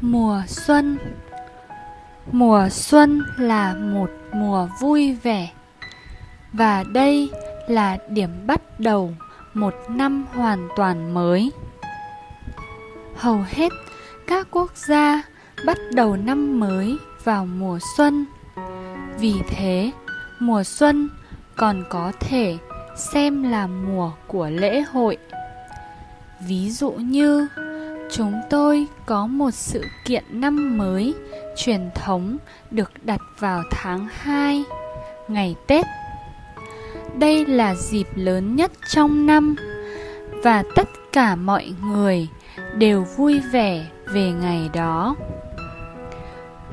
Mùa xuân. Mùa xuân là một mùa vui vẻ. Và đây là điểm bắt đầu một năm hoàn toàn mới. Hầu hết các quốc gia bắt đầu năm mới vào mùa xuân. Vì thế, mùa xuân còn có thể xem là mùa của lễ hội. Ví dụ như chúng tôi có một sự kiện năm mới truyền thống được đặt vào tháng 2, ngày Tết. Đây là dịp lớn nhất trong năm và tất cả mọi người đều vui vẻ về ngày đó.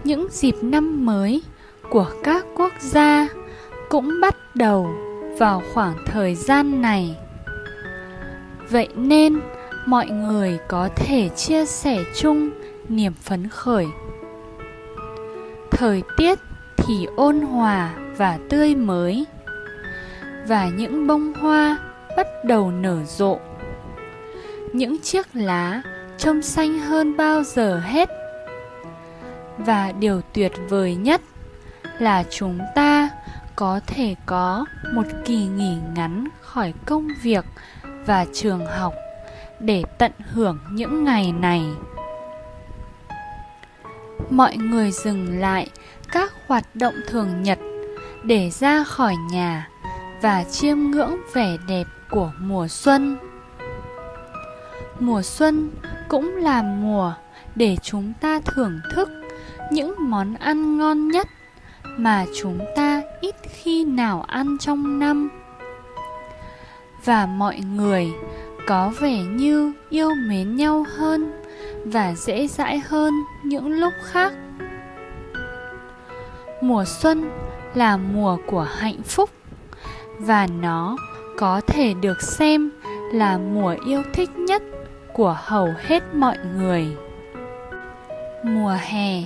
Những dịp năm mới của các quốc gia cũng bắt đầu vào khoảng thời gian này. Vậy nên, mọi người có thể chia sẻ chung niềm phấn khởi. Thời tiết thì ôn hòa và tươi mới, và những bông hoa bắt đầu nở rộ. Những chiếc lá trông xanh hơn bao giờ hết. Và điều tuyệt vời nhất là chúng ta có thể có một kỳ nghỉ ngắn khỏi công việc và trường học để tận hưởng những ngày này. Mọi người dừng lại các hoạt động thường nhật để ra khỏi nhà và chiêm ngưỡng vẻ đẹp của mùa xuân. Mùa xuân cũng là mùa để chúng ta thưởng thức những món ăn ngon nhất mà chúng ta ít khi nào ăn trong năm. Và mọi người có vẻ như yêu mến nhau hơn và dễ dãi hơn những lúc khác. Mùa xuân là mùa của hạnh phúc và nó có thể được xem là mùa yêu thích nhất của hầu hết mọi người. Mùa hè.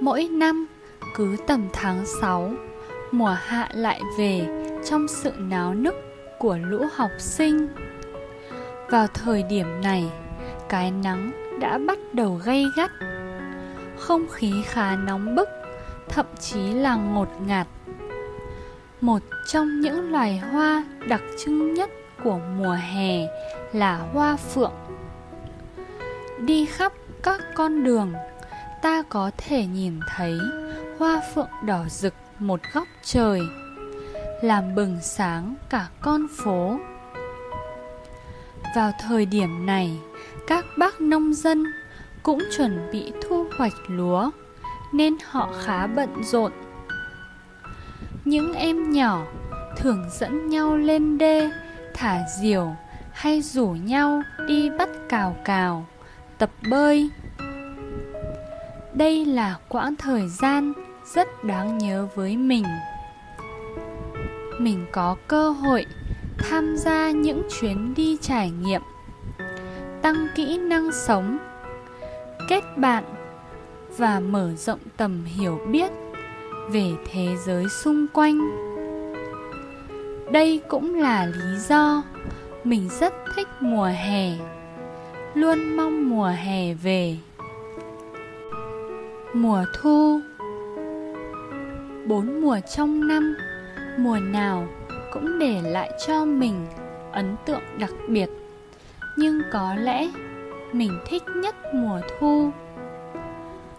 Mỗi năm cứ tầm tháng 6 mùa hạ lại về trong sự náo nức của lũ học sinh. Vào thời điểm này, cái nắng đã bắt đầu gay gắt. Không khí khá nóng bức, thậm chí là ngột ngạt. Một trong những loài hoa đặc trưng nhất của mùa hè là hoa phượng. Đi khắp các con đường, ta có thể nhìn thấy hoa phượng đỏ rực một góc trời làm bừng sáng cả con phố. Vào thời điểm này, các bác nông dân cũng chuẩn bị thu hoạch lúa, nên họ khá bận rộn. Những em nhỏ thường dẫn nhau lên đê, thả diều hay rủ nhau đi bắt cào cào, tập bơi. Đây là quãng thời gian rất đáng nhớ với mình mình có cơ hội tham gia những chuyến đi trải nghiệm. Tăng kỹ năng sống, kết bạn và mở rộng tầm hiểu biết về thế giới xung quanh. Đây cũng là lý do mình rất thích mùa hè, luôn mong mùa hè về. Mùa thu, bốn mùa trong năm mùa nào cũng để lại cho mình ấn tượng đặc biệt. Nhưng có lẽ mình thích nhất mùa thu.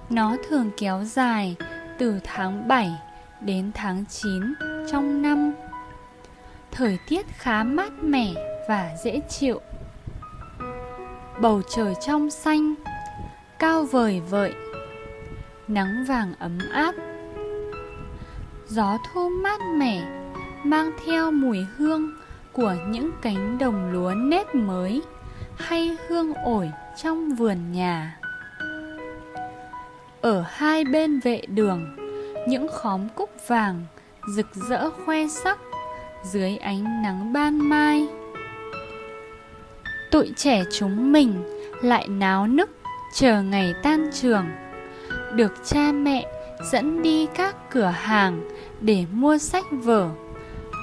Nó thường kéo dài từ tháng 7 đến tháng 9 trong năm. Thời tiết khá mát mẻ và dễ chịu. Bầu trời trong xanh, cao vời vợi. Nắng vàng ấm áp gió thu mát mẻ, mang theo mùi hương của những cánh đồng lúa nếp mới hay hương ổi trong vườn nhà. Ở hai bên vệ đường, những khóm cúc vàng rực rỡ khoe sắc dưới ánh nắng ban mai. Tụi trẻ chúng mình lại náo nức chờ ngày tan trường, được cha mẹ dẫn đi các cửa hàng để mua sách vở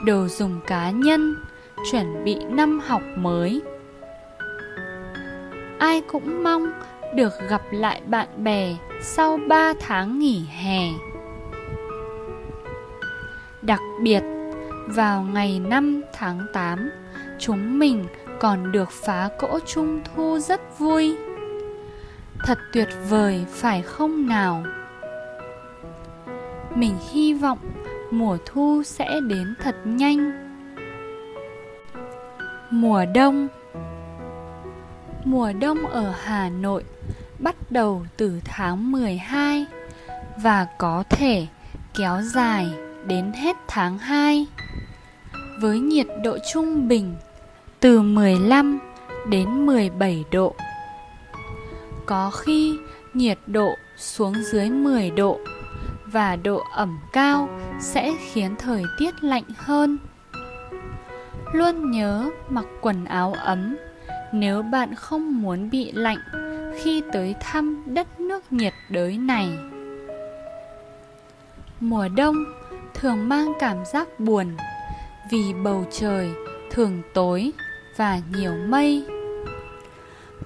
đồ dùng cá nhân chuẩn bị năm học mới ai cũng mong được gặp lại bạn bè sau 3 tháng nghỉ hè. Đặc biệt, vào ngày 5 tháng 8, chúng mình còn được phá cỗ trung thu rất vui. Thật tuyệt vời phải không nào? Mình hy vọng mùa thu sẽ đến thật nhanh. Mùa đông Mùa đông ở Hà Nội bắt đầu từ tháng 12 và có thể kéo dài đến hết tháng 2 với nhiệt độ trung bình từ 15 đến 17 độ. Có khi nhiệt độ xuống dưới 10 độ và độ ẩm cao sẽ khiến thời tiết lạnh hơn. Luôn nhớ mặc quần áo ấm nếu bạn không muốn bị lạnh khi tới thăm đất nước nhiệt đới này. Mùa đông thường mang cảm giác buồn vì bầu trời thường tối và nhiều mây.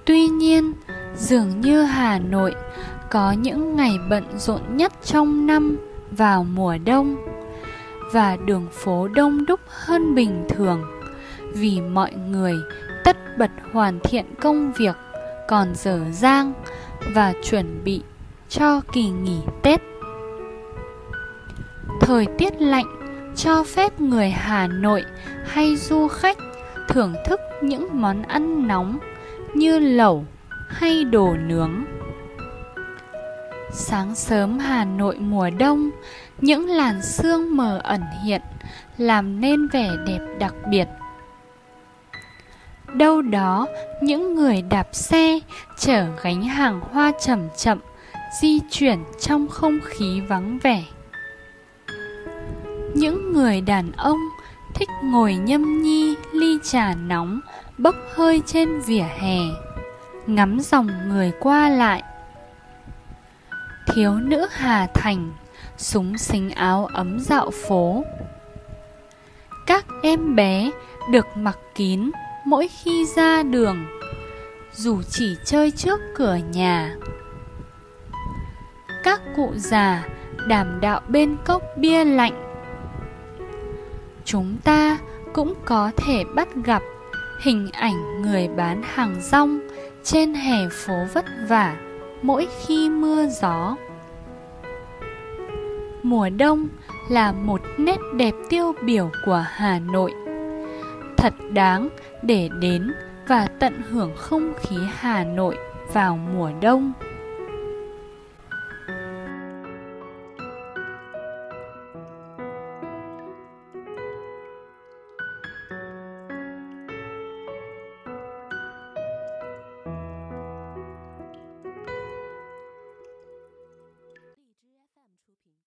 Tuy nhiên, dường như Hà Nội có những ngày bận rộn nhất trong năm vào mùa đông và đường phố đông đúc hơn bình thường vì mọi người tất bật hoàn thiện công việc, còn dở dang và chuẩn bị cho kỳ nghỉ Tết. Thời tiết lạnh cho phép người Hà Nội hay du khách thưởng thức những món ăn nóng như lẩu hay đồ nướng. Sáng sớm Hà Nội mùa đông, những làn sương mờ ẩn hiện làm nên vẻ đẹp đặc biệt. Đâu đó, những người đạp xe chở gánh hàng hoa chậm chậm di chuyển trong không khí vắng vẻ. Những người đàn ông thích ngồi nhâm nhi ly trà nóng bốc hơi trên vỉa hè, ngắm dòng người qua lại. Thiếu nữ Hà Thành súng xính áo ấm dạo phố. Các em bé được mặc kín mỗi khi ra đường, dù chỉ chơi trước cửa nhà. Các cụ già đảm đạo bên cốc bia lạnh chúng ta cũng có thể bắt gặp hình ảnh người bán hàng rong trên hè phố vất vả mỗi khi mưa gió. Mùa đông là một nét đẹp tiêu biểu của Hà Nội. Thật đáng để đến và tận hưởng không khí Hà Nội vào mùa đông.